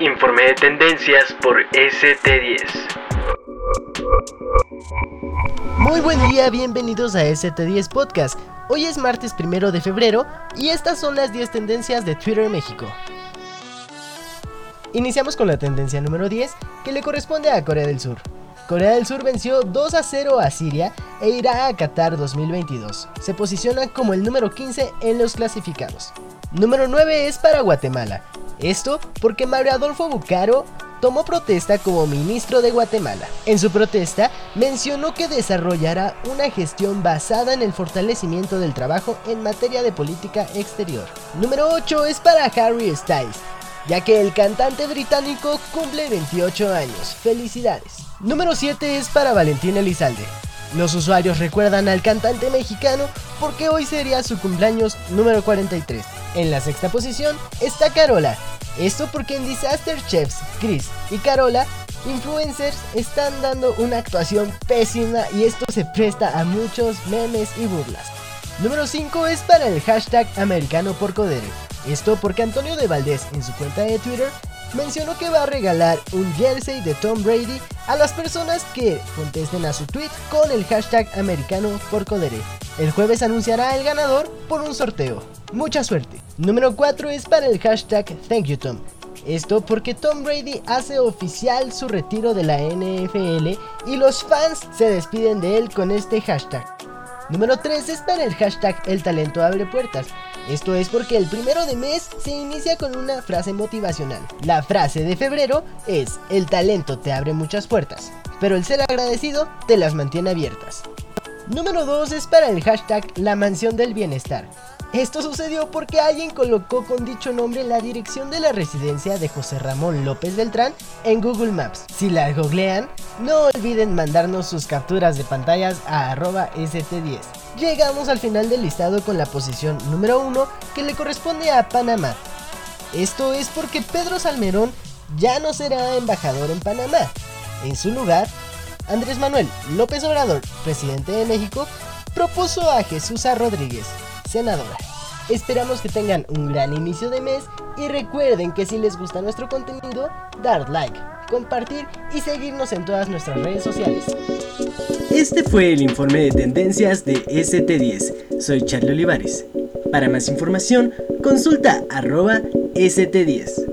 Informe de tendencias por ST10. Muy buen día, bienvenidos a ST10 Podcast. Hoy es martes primero de febrero y estas son las 10 tendencias de Twitter México. Iniciamos con la tendencia número 10 que le corresponde a Corea del Sur. Corea del Sur venció 2 a 0 a Siria e irá a Qatar 2022. Se posiciona como el número 15 en los clasificados. Número 9 es para Guatemala. Esto porque Mario Adolfo Bucaro tomó protesta como ministro de Guatemala. En su protesta mencionó que desarrollará una gestión basada en el fortalecimiento del trabajo en materia de política exterior. Número 8 es para Harry Styles, ya que el cantante británico cumple 28 años. Felicidades. Número 7 es para Valentín Elizalde. Los usuarios recuerdan al cantante mexicano porque hoy sería su cumpleaños número 43. En la sexta posición está Carola. Esto porque en Disaster Chefs, Chris y Carola, influencers están dando una actuación pésima y esto se presta a muchos memes y burlas. Número 5 es para el hashtag americano por Codere. Esto porque Antonio de Valdés en su cuenta de Twitter mencionó que va a regalar un jersey de Tom Brady a las personas que contesten a su tweet con el hashtag americano por Codere. El jueves anunciará el ganador por un sorteo. Mucha suerte. Número 4 es para el hashtag Thank you Tom. Esto porque Tom Brady hace oficial su retiro de la NFL y los fans se despiden de él con este hashtag. Número 3 es para el hashtag El talento abre puertas. Esto es porque el primero de mes se inicia con una frase motivacional. La frase de febrero es El talento te abre muchas puertas, pero el ser agradecido te las mantiene abiertas. Número 2 es para el hashtag La mansión del bienestar. Esto sucedió porque alguien colocó con dicho nombre la dirección de la residencia de José Ramón López Beltrán en Google Maps. Si la googlean, no olviden mandarnos sus capturas de pantallas a arroba st10. Llegamos al final del listado con la posición número 1 que le corresponde a Panamá. Esto es porque Pedro Salmerón ya no será embajador en Panamá. En su lugar, Andrés Manuel López Obrador, presidente de México, propuso a Jesús Rodríguez, senadora. Esperamos que tengan un gran inicio de mes y recuerden que si les gusta nuestro contenido, dar like, compartir y seguirnos en todas nuestras redes sociales. Este fue el informe de tendencias de ST10. Soy Charlie Olivares. Para más información, consulta arroba ST10.